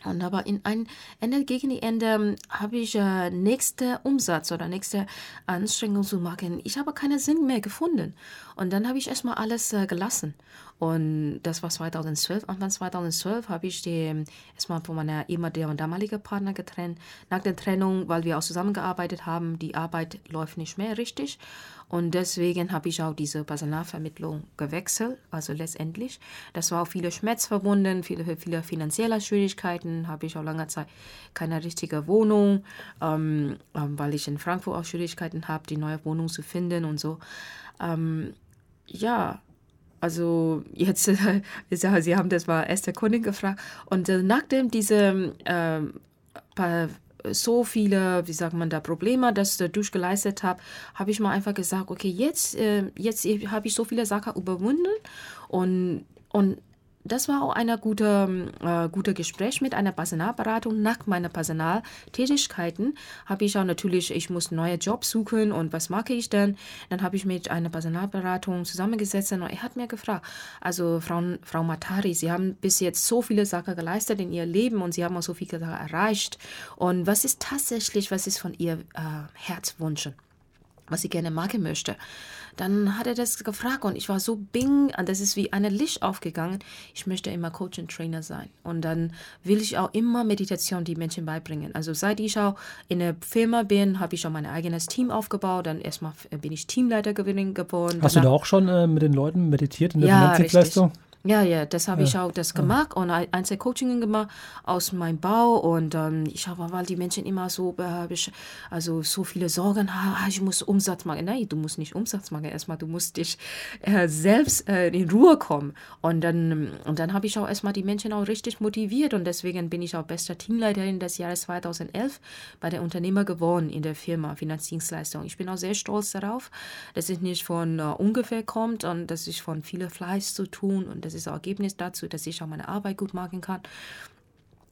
Und aber in ein Ende gegen die Ende ähm, habe ich äh, nächste Umsatz oder nächste Anstrengung zu machen. Ich habe keinen Sinn mehr gefunden. Und dann habe ich erstmal alles äh, gelassen. Und das war 2012. Anfang 2012 habe ich die erstmal von meiner ehemaligen damaligen Partner getrennt. Nach der Trennung, weil wir auch zusammengearbeitet haben, die Arbeit läuft nicht mehr richtig. Und deswegen habe ich auch diese Personalvermittlung gewechselt, also letztendlich. Das war auch viele Schmerz verbunden, viele, viele finanzielle Schwierigkeiten, habe ich auch lange Zeit keine richtige Wohnung, ähm, ähm weil ich in Frankfurt auch Schwierigkeiten habe, die neue Wohnung zu finden und so. Ähm, ja, also jetzt, äh, Sie haben das mal Esther Kundin gefragt. Und äh, nachdem diese äh, so viele, wie sagt man da, Probleme, das äh, durchgeleistet habe, habe ich mal einfach gesagt, okay, jetzt, äh, jetzt habe ich so viele Sachen überwunden und, und das war auch ein gute, äh, gute Gespräch mit einer Personalberatung. Nach meiner Personaltätigkeiten habe ich auch natürlich, ich muss neue Jobs suchen und was mache ich denn? Dann habe ich mit einer Personalberatung zusammengesetzt und er hat mir gefragt, also Frau, Frau Matari, Sie haben bis jetzt so viele Sachen geleistet in Ihr Leben und Sie haben auch so viele Sachen erreicht. Und was ist tatsächlich, was ist von Ihr äh, Herzwunsch? was sie gerne machen möchte. Dann hat er das gefragt und ich war so bing, das ist wie eine Licht aufgegangen. Ich möchte immer Coach und Trainer sein. Und dann will ich auch immer Meditation die Menschen beibringen. Also seit ich auch in der Firma bin, habe ich auch mein eigenes Team aufgebaut. Dann erstmal bin ich Teamleiter geworden. Hast du da auch schon äh, mit den Leuten meditiert in der ja, Finanzdienstleistung? Richtig. Ja, ja, das habe ja. ich auch das gemacht und Einzelcoaching gemacht aus meinem Bau und ähm, ich habe, weil die Menschen immer so, äh, also so viele Sorgen haben, ich muss Umsatz machen. Nein, du musst nicht Umsatz machen. Erstmal, du musst dich äh, selbst äh, in Ruhe kommen. Und dann, und dann habe ich auch erstmal die Menschen auch richtig motiviert und deswegen bin ich auch bester Teamleiterin des Jahres 2011 bei der Unternehmer geworden in der Firma Finanzdienstleistung. Ich bin auch sehr stolz darauf, dass es nicht von uh, ungefähr kommt und dass ich von viel Fleiß zu tun und das ist das Ergebnis dazu, dass ich auch meine Arbeit gut machen kann.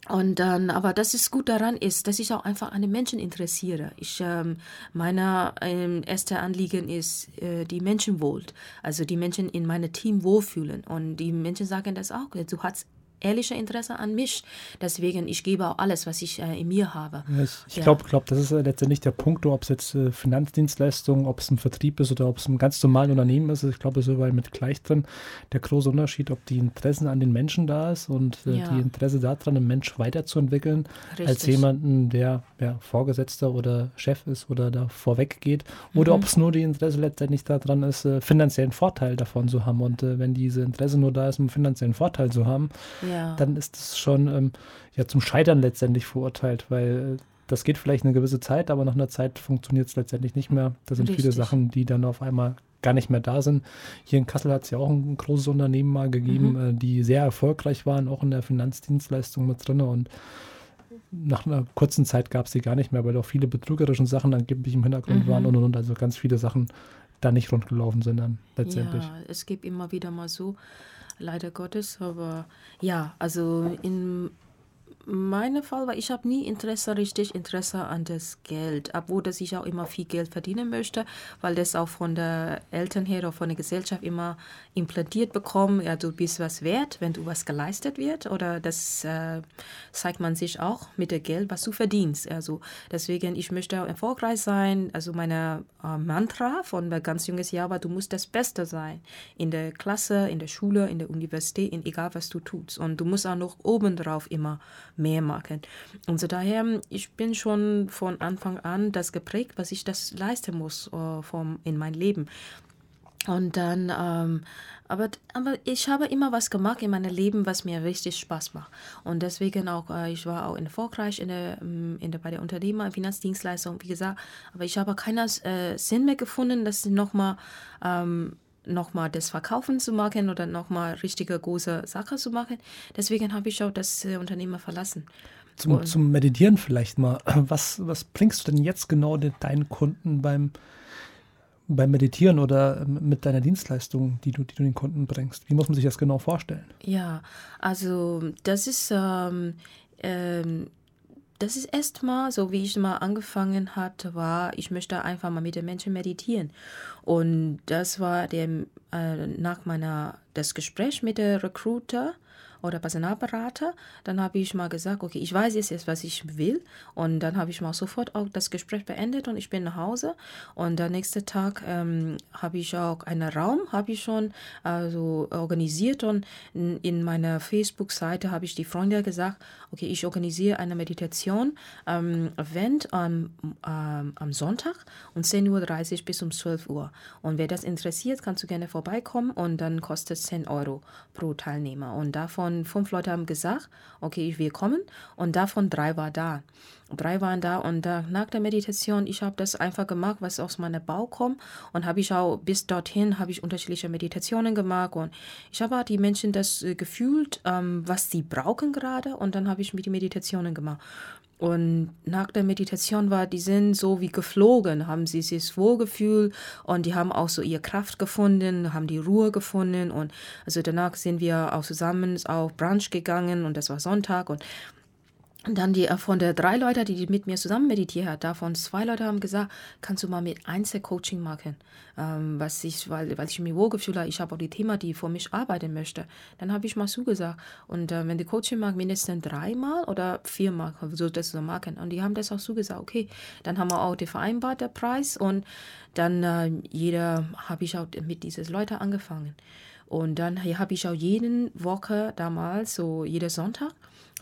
Und dann, aber das ist gut daran ist, dass ich auch einfach an den Menschen interessiere. Ich, ähm, meine ähm, erste Anliegen ist, äh, die Menschen wohl, also die Menschen in meinem Team wohlfühlen. Und die Menschen sagen das auch. Du hast ehrliche Interesse an mich. Deswegen, ich gebe auch alles, was ich äh, in mir habe. Ich, ich ja. glaube, glaub, das ist letztendlich der Punkt, ob es jetzt äh, Finanzdienstleistungen, ob es ein Vertrieb ist oder ob es ein ganz normales Unternehmen ist. Ich glaube, es ist überall mit gleich drin. Der große Unterschied, ob die Interessen an den Menschen da ist und äh, ja. die Interesse daran, einen Mensch weiterzuentwickeln, Richtig. als jemanden, der ja, Vorgesetzter oder Chef ist oder da vorweg geht. Oder mhm. ob es nur die Interesse letztendlich daran ist, äh, finanziellen Vorteil davon zu haben. Und äh, wenn diese Interesse nur da ist, um finanziellen Vorteil zu haben, ja. Dann ist es schon ähm, ja, zum Scheitern letztendlich verurteilt, weil äh, das geht vielleicht eine gewisse Zeit, aber nach einer Zeit funktioniert es letztendlich nicht mehr. Da sind Richtig. viele Sachen, die dann auf einmal gar nicht mehr da sind. Hier in Kassel hat es ja auch ein großes Unternehmen mal gegeben, mhm. äh, die sehr erfolgreich waren, auch in der Finanzdienstleistung mit drin und nach einer kurzen Zeit gab es sie gar nicht mehr, weil auch viele betrügerische Sachen angeblich im Hintergrund mhm. waren und, und, und also ganz viele Sachen da nicht rund gelaufen sind dann letztendlich. Ja, es gibt immer wieder mal so, leider Gottes, aber ja, also in mein Fall war, ich habe nie Interesse, richtig Interesse an das Geld, obwohl dass ich auch immer viel Geld verdienen möchte, weil das auch von der Eltern her oder von der Gesellschaft immer implantiert bekommen, ja, du bist was wert, wenn du was geleistet wird oder das äh, zeigt man sich auch mit dem Geld, was du verdienst. Also deswegen, ich möchte erfolgreich sein, also meine äh, Mantra von ganz junges Jahr war, du musst das Beste sein. In der Klasse, in der Schule, in der Universität, in egal was du tust. Und du musst auch noch obendrauf immer mehr machen. Und so daher, ich bin schon von Anfang an das geprägt, was ich das leisten muss uh, vom, in mein Leben. Und dann, ähm, aber, aber ich habe immer was gemacht in meinem Leben, was mir richtig Spaß macht. Und deswegen auch, äh, ich war auch erfolgreich in der, mm, in der, bei der Unternehmer, Finanzdienstleistung, wie gesagt. Aber ich habe keinen äh, Sinn mehr gefunden, das nochmal ähm, nochmal das Verkaufen zu machen oder nochmal richtige große Sache zu machen. Deswegen habe ich auch das äh, Unternehmen verlassen. Zum, zum, Meditieren vielleicht mal. Was, was bringst du denn jetzt genau deinen Kunden beim, beim Meditieren oder ähm, mit deiner Dienstleistung, die du, die du den Kunden bringst? Wie muss man sich das genau vorstellen? Ja, also das ist ähm, ähm, das ist erstmal, so wie ich mal angefangen hatte, war, ich möchte einfach mal mit den Menschen meditieren. Und das war der, äh, nach meiner, das Gespräch mit der Recruiter, oder Personalberater. Dann habe ich mal gesagt, okay, ich weiß jetzt, was ich will. Und dann habe ich mal sofort auch das Gespräch beendet und ich bin nach Hause. Und der nächste Tag ähm, habe ich auch einen Raum, habe ich schon also organisiert und in meiner Facebook-Seite habe ich die Freunde gesagt, okay, ich organisiere eine Meditation ähm, Event am, ähm, am Sonntag um 10.30 Uhr bis um 12 Uhr. Und wer das interessiert, kannst du gerne vorbeikommen und dann kostet es 10 Euro pro Teilnehmer. Und davon und fünf Leute haben gesagt, okay, ich will kommen und davon drei war da. Drei waren da und äh, nach der Meditation, ich habe das einfach gemacht, was aus meinem Bauch kommt und habe ich auch bis dorthin habe ich unterschiedliche Meditationen gemacht und ich habe die Menschen das äh, gefühlt, ähm, was sie brauchen gerade und dann habe ich mit die Meditationen gemacht. Und nach der Meditation war, die sind so wie geflogen, haben sie sich wohlgefühlt und die haben auch so ihre Kraft gefunden, haben die Ruhe gefunden und also danach sind wir auch zusammen auf Brunch gegangen und das war Sonntag und und dann die äh, von der drei Leute, die mit mir zusammen meditiert hat, davon zwei Leute haben gesagt, kannst du mal mit Einzelcoaching machen, ähm, was ich, weil, weil ich mich wohlgefühlt habe, ich habe auch die Thema, die für mich arbeiten möchte. Dann habe ich mal zugesagt. Und äh, wenn die Coaching mag, mindestens dreimal oder viermal, so das so machen. Und die haben das auch zugesagt. Okay, dann haben wir auch den vereinbarten Preis und dann äh, jeder habe ich auch mit diesen Leuten angefangen. Und dann habe ich auch jeden Woche damals, so jeden Sonntag,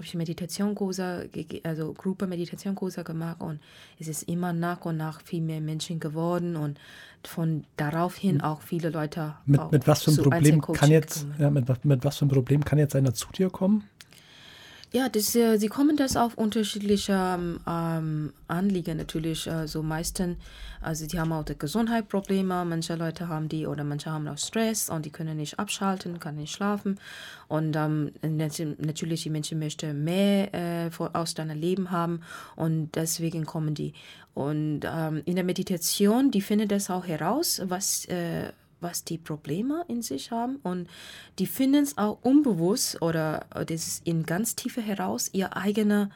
habe ich Meditationskurse, also Gruppe Meditationskurse gemacht und es ist immer nach und nach viel mehr Menschen geworden und von darauf hin hm. auch viele Leute. Mit, mit was für ein Problem kann jetzt, ja, mit, mit was für ein Problem kann jetzt einer zu dir kommen? Ja, das, äh, sie kommen das auf unterschiedliche ähm, Anliegen natürlich. Also meistens, also die haben auch Gesundheitsprobleme. Manche Leute haben die oder manche haben auch Stress und die können nicht abschalten, können nicht schlafen. Und ähm, natürlich die Menschen möchten mehr äh, aus deinem Leben haben und deswegen kommen die. Und ähm, in der Meditation, die finden das auch heraus, was äh, was die Probleme in sich haben und die finden es auch unbewusst oder das ist in ganz Tiefe heraus ihre eigene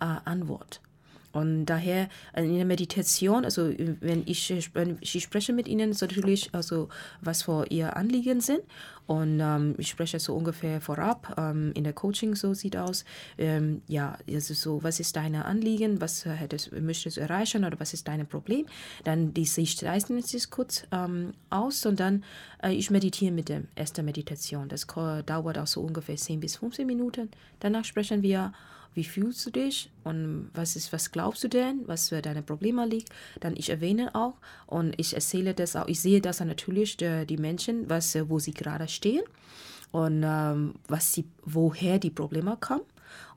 äh, Antwort. Und daher äh, in der Meditation, also wenn ich, wenn ich spreche mit ihnen, so natürlich, also was für ihr Anliegen sind. Und ähm, ich spreche so ungefähr vorab. Ähm, in der Coaching so sieht aus. Ähm, ja, also so, was ist dein Anliegen? Was hättest, möchtest du erreichen oder was ist dein Problem? Dann die Sicht reißen sich kurz ähm, aus und dann äh, ich meditiere mit der ersten Meditation. Das dauert auch so ungefähr 10 bis 15 Minuten. Danach sprechen wir wie fühlst du dich und was ist, was glaubst du denn, was für deine Probleme liegt. Dann ich erwähne auch und ich erzähle das auch, ich sehe das natürlich die, die Menschen, was, wo sie gerade stehen und ähm, was sie, woher die Probleme kommen.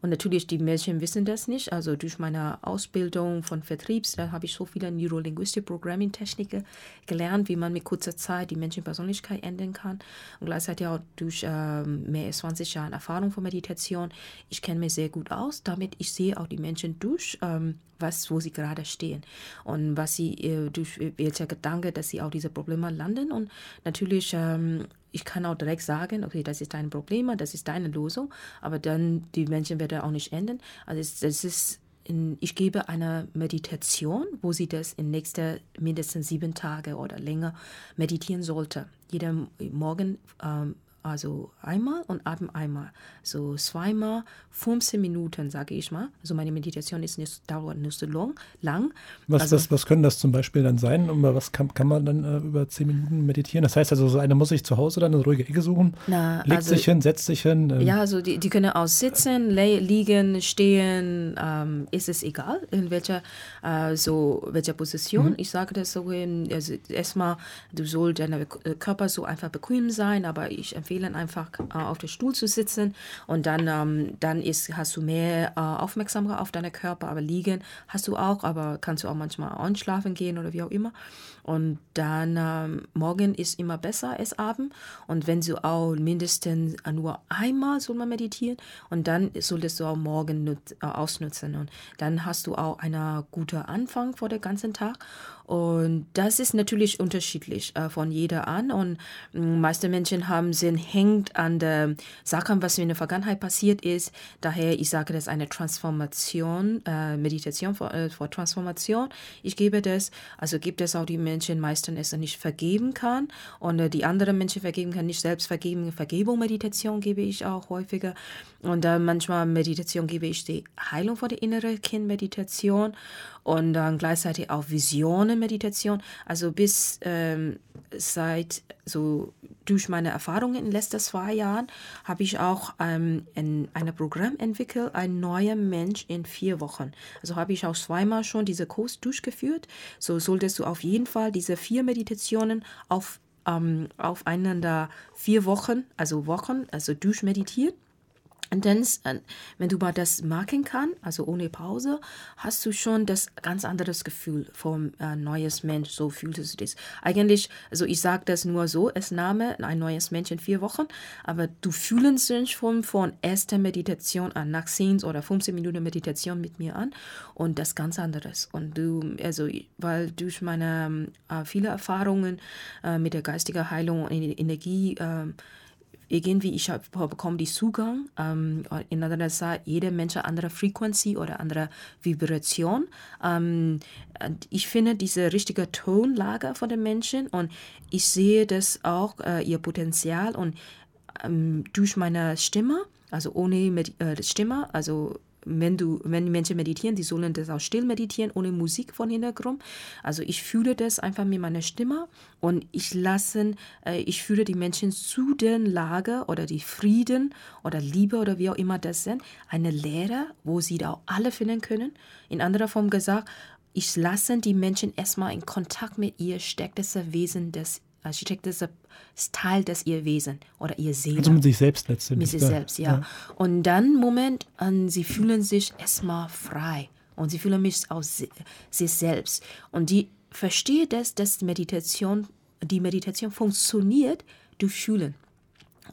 Und natürlich, die Mädchen wissen das nicht. Also durch meine Ausbildung von Vertriebs, da habe ich so viele Neurolinguistic Programming Techniken gelernt, wie man mit kurzer Zeit die Menschenpersönlichkeit ändern kann. Und gleichzeitig auch durch ähm, mehr als 20 Jahre Erfahrung von Meditation. Ich kenne mich sehr gut aus. Damit ich sehe auch die Menschen durch, ähm, was, wo sie gerade stehen und was sie äh, durch welcher Gedanke, dass sie auch diese Probleme landen. Und natürlich ähm, ich kann auch direkt sagen, okay, das ist dein Problem, das ist deine Lösung, aber dann die Menschen werden auch nicht enden. Also es, das ist in, ich gebe eine Meditation, wo sie das in nächsten mindestens sieben Tage oder länger meditieren sollte. Jeder Morgen ähm, also einmal und abend einmal. So zweimal 15 Minuten, sage ich mal. Also meine Meditation ist nicht, dauert nicht so long, lang. Was, also, was, was können das zum Beispiel dann sein? Und was kann, kann man dann äh, über 10 Minuten meditieren? Das heißt also, so einer muss sich zu Hause dann eine ruhige Ecke suchen, na, legt also, sich hin, setzt sich hin. Ähm. Ja, also die, die können auch sitzen, liegen, stehen, ähm, ist es egal, in welcher, äh, so, welcher Position. Mhm. Ich sage das so, also erstmal, du sollst dein Körper so einfach bequem sein, aber ich empfehle empfehlen, einfach äh, auf dem Stuhl zu sitzen und dann, ähm, dann ist, hast du mehr äh, Aufmerksamkeit auf deinen Körper, aber liegen hast du auch, aber kannst du auch manchmal einschlafen gehen oder wie auch immer. Und dann ähm, morgen ist immer besser als Abend. Und wenn du auch mindestens nur einmal soll man meditieren und dann solltest du auch morgen nut, äh, ausnutzen. Und dann hast du auch einen guten Anfang vor dem ganzen Tag. Und das ist natürlich unterschiedlich äh, von jeder an. Und äh, meiste Menschen haben Sinn, hängt an der Sache, was in der Vergangenheit passiert ist. Daher, ich sage, das eine Transformation, äh, Meditation vor, äh, vor Transformation. Ich gebe das, also gibt es auch die Menschen meistens es nicht vergeben kann und äh, die anderen Menschen vergeben kann, nicht selbst vergeben. Vergebung, Meditation gebe ich auch häufiger. Und dann manchmal Meditation gebe ich die Heilung von der inneren Kind-Meditation und dann gleichzeitig auch Visionen-Meditation. Also bis ähm, seit so durch meine Erfahrungen in den letzten zwei Jahren habe ich auch ähm, in einem Programm entwickelt, ein neuer Mensch in vier Wochen. Also habe ich auch zweimal schon diese Kurs durchgeführt. So solltest du auf jeden Fall diese vier Meditationen auf ähm, aufeinander vier Wochen, also Wochen, also durchmeditieren. Und dann, äh, wenn du mal das machen kannst, also ohne Pause, hast du schon das ganz anderes Gefühl vom äh, neues Mensch. So fühlst du das. Eigentlich, also ich sage das nur so, es Name, ein neues Mensch in vier Wochen, aber du fühlst dich schon von erster Meditation an, nach 10 oder 15 Minuten Meditation mit mir an und das ganz anderes. Und du, also, weil durch meine äh, viele Erfahrungen äh, mit der geistigen Heilung und Energie, äh, irgendwie, ich habe bekommen die Zugang, ähm, in anderer Zeit, jeder Mensch eine andere Frequency oder andere Vibration. Ähm, ich finde diese richtige Tonlage von den Menschen und ich sehe das auch, äh, ihr Potenzial und ähm, durch meine Stimme, also ohne Med äh, Stimme, also wenn du, wenn Menschen meditieren, die sollen das auch still meditieren, ohne Musik von Hintergrund. Also ich fühle das einfach mit meiner Stimme und ich lasse, äh, ich fühle die Menschen zu den Lage oder die Frieden oder Liebe oder wie auch immer das sind, eine Lehre, wo sie da alle finden können. In anderer Form gesagt, ich lasse die Menschen erstmal in Kontakt mit ihr stärkstes Wesen des Architekt ist, ist Teil des ihr Wesen oder ihr Seele. Also mit sich selbst letztendlich. Mit sich selbst, ja. ja. Und dann, Moment, und sie fühlen sich erstmal frei. Und sie fühlen mich aus sich selbst. Und die verstehe das, dass Meditation, die Meditation funktioniert durch Fühlen.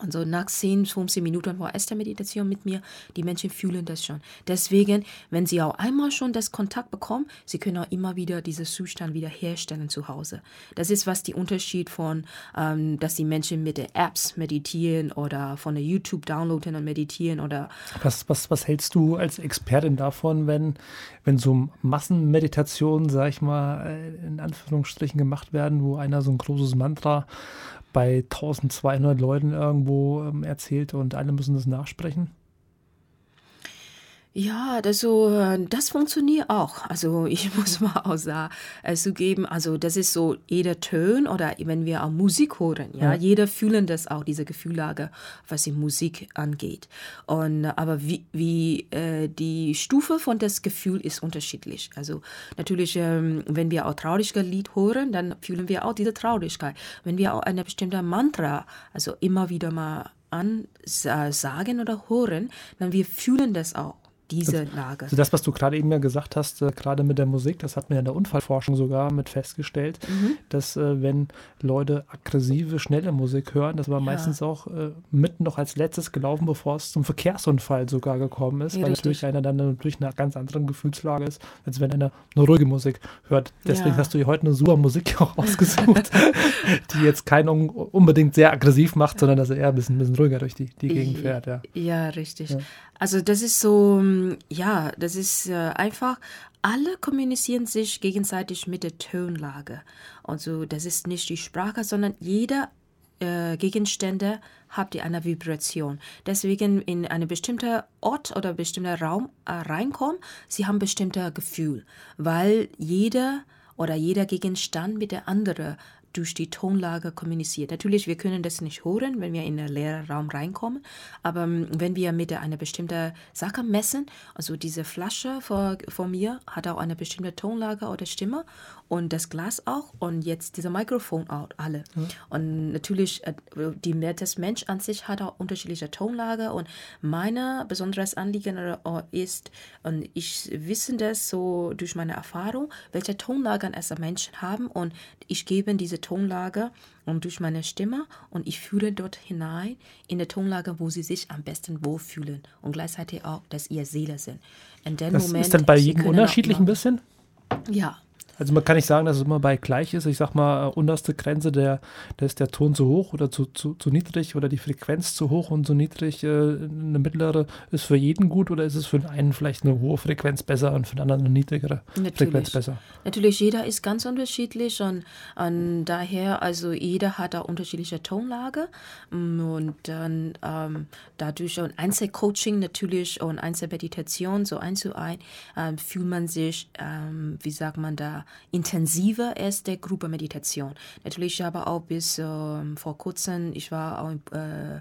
Und so nach 10, 15 Minuten vor erster Meditation mit mir, die Menschen fühlen das schon. Deswegen, wenn sie auch einmal schon das Kontakt bekommen, sie können auch immer wieder diesen Zustand wieder herstellen zu Hause. Das ist was die Unterschied von, ähm, dass die Menschen mit den Apps meditieren oder von der YouTube downloaden und meditieren oder. Was, was, was hältst du als Expertin davon, wenn, wenn so Massenmeditationen, sag ich mal, äh, in Anführungsstrichen gemacht werden, wo einer so ein großes Mantra bei 1200 Leuten irgendwo ähm, erzählt und alle müssen das nachsprechen? Ja, das, so, äh, das funktioniert auch. Also ich muss mal auch sagen, äh, zugeben, also das ist so jeder Ton oder wenn wir auch Musik hören, ja, ja. jeder fühlen das auch, diese Gefühllage, was die Musik angeht. Und aber wie, wie äh, die Stufe von das Gefühl ist unterschiedlich. Also natürlich, ähm, wenn wir auch traurige Lied hören, dann fühlen wir auch diese Traurigkeit. Wenn wir auch eine bestimmte Mantra, also immer wieder mal ansagen oder hören, dann wir fühlen das auch diese Lage. Also das, was du gerade eben ja gesagt hast, äh, gerade mit der Musik, das hat man ja in der Unfallforschung sogar mit festgestellt, mhm. dass äh, wenn Leute aggressive, schnelle Musik hören, das war ja. meistens auch äh, mitten noch als letztes gelaufen, bevor es zum Verkehrsunfall sogar gekommen ist, ja, weil richtig. natürlich einer dann natürlich eine ganz andere Gefühlslage ist, als wenn einer eine ruhige Musik hört. Deswegen ja. hast du dir heute eine super Musik auch ausgesucht, die jetzt keinen unbedingt sehr aggressiv macht, sondern dass er eher ein bisschen, ein bisschen ruhiger durch die, die Gegend fährt. Ja, ja richtig. Also das ist so, mm, ja, das ist äh, einfach, alle kommunizieren sich gegenseitig mit der Tonlage. Also das ist nicht die Sprache, sondern jeder äh, Gegenstände hat eine Vibration. Deswegen in einen bestimmten Ort oder bestimmten Raum äh, reinkommen, sie haben bestimmte Gefühl, weil jeder oder jeder Gegenstand mit der andere durch die Tonlage kommuniziert. Natürlich, wir können das nicht hören, wenn wir in den leeren Raum reinkommen, aber ähm, wenn wir mit einer bestimmten Sache messen, also diese Flasche vor, vor mir hat auch eine bestimmte Tonlage oder Stimme und das Glas auch und jetzt dieser Mikrofon auch alle. Mhm. Und natürlich, äh, die, das Mensch an sich hat auch unterschiedliche Tonlage und meine besonderes Anliegen ist, und ich wissen das so durch meine Erfahrung, welche Tonlagen es Menschen haben und ich gebe diese Tonlage und durch meine Stimme und ich fühle dort hinein in der Tonlage, wo sie sich am besten wohlfühlen und gleichzeitig auch, dass ihr Seele sind. In dem das Moment, ist dann bei jedem unterschiedlich ein bisschen? Ja, also man kann nicht sagen, dass es immer bei gleich ist. Ich sag mal, äh, unterste Grenze, der, da ist der Ton zu hoch oder zu, zu, zu niedrig oder die Frequenz zu hoch und zu niedrig. Äh, eine mittlere ist für jeden gut oder ist es für den einen vielleicht eine hohe Frequenz besser und für den anderen eine niedrigere Natürlich. Frequenz besser? Natürlich, jeder ist ganz unterschiedlich und, und daher, also jeder hat da unterschiedliche Tonlage mm, und dann ähm, dadurch und Einzelcoaching natürlich und Einzelmeditation so eins zu ein ähm, fühlt man sich, ähm, wie sagt man da, intensiver ist der Gruppe-Meditation. Natürlich habe auch bis äh, vor kurzem, ich war auch äh,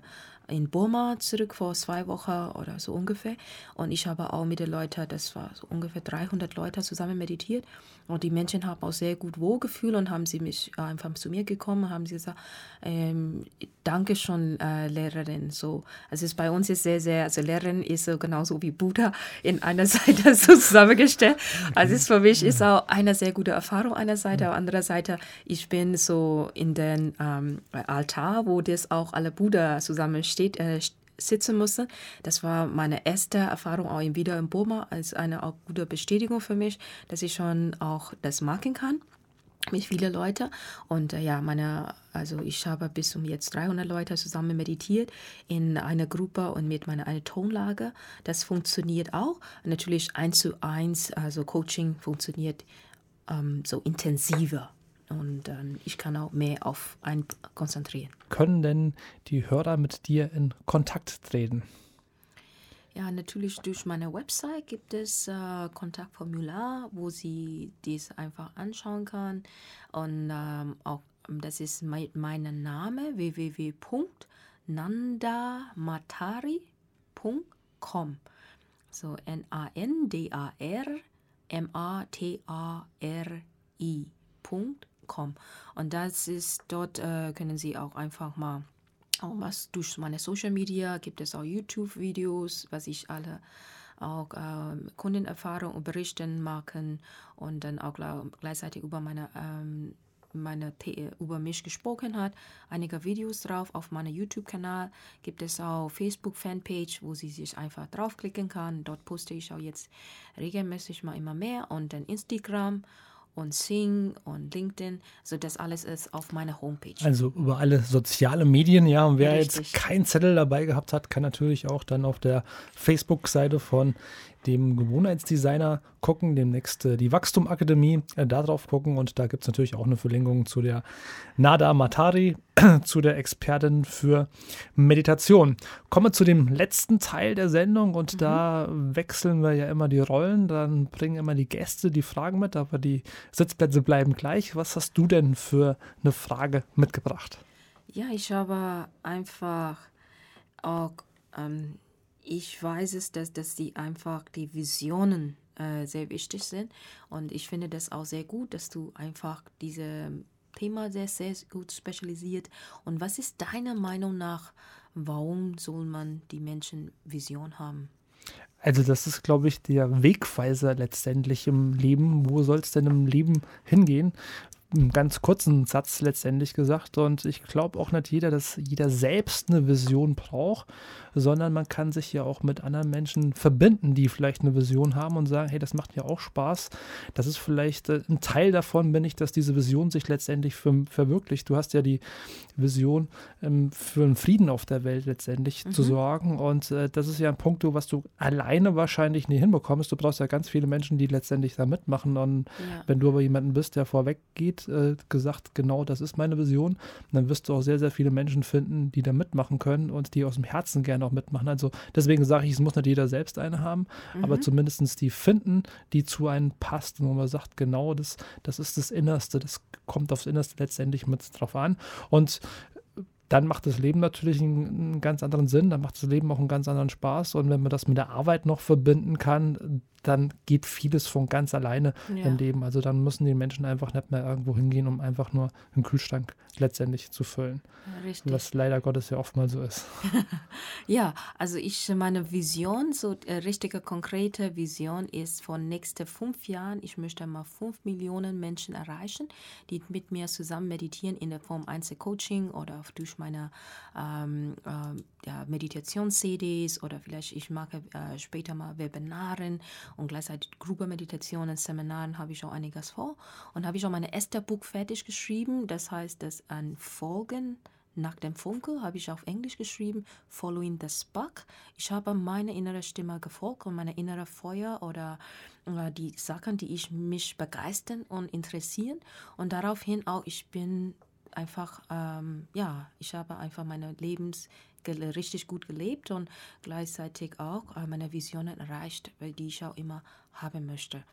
in Burma zurück vor zwei Wochen oder so ungefähr. Und ich habe auch mit den Leuten, das war so ungefähr 300 Leute zusammen meditiert. Und die Menschen haben auch sehr gut Wohlgefühl und haben sie mich einfach zu mir gekommen, haben sie gesagt, ähm, danke schon, äh, Lehrerin. So, also es bei uns ist sehr, sehr, also Lehrerin ist so genauso wie Buddha in einer Seite so zusammengestellt. Also es für mich ist auch eine sehr gute Erfahrung einer Seite, auf anderer Seite, ich bin so in den ähm, Altar, wo das auch alle Buddha zusammensteht, äh, sitzen musste. Das war meine erste Erfahrung auch wieder in Burma als eine auch gute Bestätigung für mich, dass ich schon auch das machen kann mit vielen Leuten. Und äh, ja meine also ich habe bis um jetzt 300 Leute zusammen meditiert in einer Gruppe und mit meiner eine Tonlage. Das funktioniert auch. Natürlich eins zu eins also Coaching funktioniert ähm, so intensiver und ähm, ich kann auch mehr auf ein konzentrieren. Können denn die Hörer mit dir in Kontakt treten? Ja, natürlich durch meine Website gibt es äh, Kontaktformular, wo sie dies einfach anschauen kann. Und ähm, auch das ist mein, mein Name www.nandamatari.com. So N-A-N-D-A-R-M-A-T-A-R-I.com kommen. Und das ist, dort äh, können Sie auch einfach mal auch was durch meine Social Media gibt es auch YouTube-Videos, was ich alle auch äh, Kundenerfahrung und Berichten machen und dann auch gleichzeitig über meine ähm, meine, über mich gesprochen hat. Einige Videos drauf. Auf meinem YouTube-Kanal gibt es auch Facebook-Fanpage, wo sie sich einfach draufklicken kann. Dort poste ich auch jetzt regelmäßig mal immer mehr und dann Instagram und Sing und LinkedIn. So das alles ist auf meiner Homepage. Also über alle soziale Medien, ja. Und wer Richtig. jetzt keinen Zettel dabei gehabt hat, kann natürlich auch dann auf der Facebook-Seite von dem Gewohnheitsdesigner gucken, demnächst äh, die Wachstumakademie, äh, da drauf gucken und da gibt es natürlich auch eine Verlinkung zu der Nada Matari, zu der Expertin für Meditation. Kommen wir zu dem letzten Teil der Sendung und mhm. da wechseln wir ja immer die Rollen, dann bringen immer die Gäste die Fragen mit, aber die Sitzplätze bleiben gleich. Was hast du denn für eine Frage mitgebracht? Ja, ich habe einfach auch ähm, ich weiß es, dass, dass die einfach die Visionen äh, sehr wichtig sind. Und ich finde das auch sehr gut, dass du einfach diese Thema sehr, sehr gut spezialisiert. Und was ist deiner Meinung nach, warum soll man die Menschen Vision haben? Also das ist, glaube ich, der Wegweiser letztendlich im Leben. Wo soll es denn im Leben hingehen? Einen ganz kurzen Satz letztendlich gesagt. Und ich glaube auch nicht jeder, dass jeder selbst eine Vision braucht, sondern man kann sich ja auch mit anderen Menschen verbinden, die vielleicht eine Vision haben und sagen, hey, das macht mir auch Spaß. Das ist vielleicht äh, ein Teil davon, bin ich, dass diese Vision sich letztendlich für, verwirklicht. Du hast ja die Vision ähm, für einen Frieden auf der Welt letztendlich mhm. zu sorgen. Und äh, das ist ja ein Punkt, was du alleine wahrscheinlich nie hinbekommst. Du brauchst ja ganz viele Menschen, die letztendlich da mitmachen. Und ja. wenn du aber jemanden bist, der vorweg geht, äh, gesagt, genau das ist meine Vision, dann wirst du auch sehr, sehr viele Menschen finden, die da mitmachen können und die aus dem Herzen gerne auch mitmachen. Also deswegen sage ich, es muss nicht jeder selbst eine haben, mhm. aber zumindest die finden, die zu einem passt und wo man sagt, genau das, das ist das Innerste, das kommt aufs Innerste letztendlich mit drauf an. Und dann macht das Leben natürlich einen, einen, ganz anderen Sinn, dann macht das Leben auch einen ganz anderen Spaß. Und wenn man das mit der Arbeit noch verbinden kann, dann geht vieles von ganz alleine ja. im Leben. Also dann müssen die Menschen einfach nicht mehr irgendwo hingehen, um einfach nur einen Kühlschrank letztendlich zu füllen. Richtig. Was leider Gottes ja oftmals so ist. ja, also ich, meine Vision, so äh, richtige konkrete Vision ist von nächsten fünf Jahren, ich möchte mal fünf Millionen Menschen erreichen, die mit mir zusammen meditieren in der Form Einzelcoaching oder durch meine ähm, äh, ja, Meditations-CDs oder vielleicht ich mache äh, später mal Webinaren und gleichzeitig Gruppenmeditationen, Seminaren habe ich auch einiges vor. Und habe ich auch meine erste Buch fertig geschrieben. Das heißt, das an Folgen nach dem Funke habe ich auf Englisch geschrieben, Following the Spark. Ich habe meine innere Stimme gefolgt und meine innere Feuer oder äh, die Sachen, die ich mich begeistern und interessieren. Und daraufhin auch, ich bin einfach, ähm, ja, ich habe einfach meine Lebens richtig gut gelebt und gleichzeitig auch äh, meine Visionen erreicht, die ich auch immer haben möchte.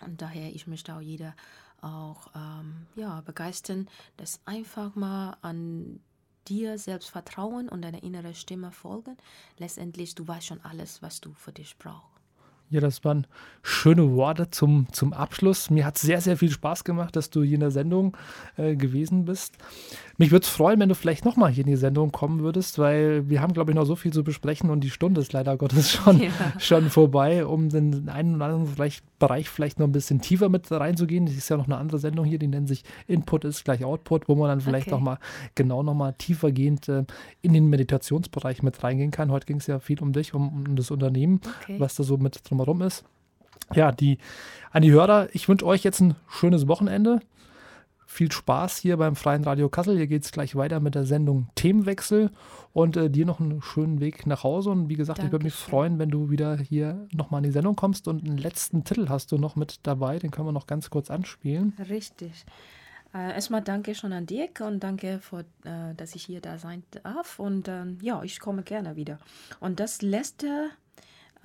Und daher, ich möchte auch jeder auch ähm, ja, begeistern, dass einfach mal an dir selbst vertrauen und deiner inneren Stimme folgen. Letztendlich, du weißt schon alles, was du für dich brauchst. Ja, das waren schöne Worte zum, zum Abschluss. Mir hat sehr, sehr viel Spaß gemacht, dass du hier in der Sendung äh, gewesen bist. Mich würde es freuen, wenn du vielleicht nochmal hier in die Sendung kommen würdest, weil wir haben, glaube ich, noch so viel zu besprechen und die Stunde ist leider Gottes schon, ja. schon vorbei, um den einen oder anderen vielleicht Bereich vielleicht noch ein bisschen tiefer mit reinzugehen. Das ist ja noch eine andere Sendung hier, die nennt sich Input ist gleich Output, wo man dann vielleicht okay. nochmal genau nochmal tiefergehend äh, in den Meditationsbereich mit reingehen kann. Heute ging es ja viel um dich, um, um das Unternehmen, okay. was da so mit drumherum ist. Ja, die, an die Hörer, ich wünsche euch jetzt ein schönes Wochenende viel Spaß hier beim Freien Radio Kassel. Hier geht es gleich weiter mit der Sendung Themenwechsel und äh, dir noch einen schönen Weg nach Hause. Und wie gesagt, Dankeschön. ich würde mich freuen, wenn du wieder hier nochmal in die Sendung kommst und einen letzten Titel hast du noch mit dabei. Den können wir noch ganz kurz anspielen. Richtig. Äh, erstmal danke schon an Dirk und danke, für, äh, dass ich hier da sein darf. Und ähm, ja, ich komme gerne wieder. Und das letzte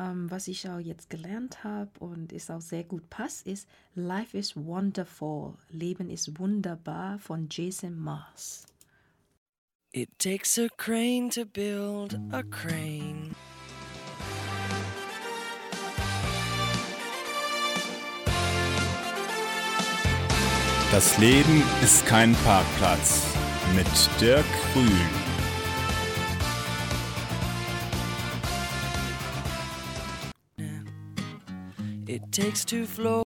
ähm, was ich auch jetzt gelernt habe und es auch sehr gut passt, ist Life is Wonderful, Leben ist wunderbar von Jason Mars. It takes a crane to build a crane. Das Leben ist kein Parkplatz mit Dirk Grün. takes to flow.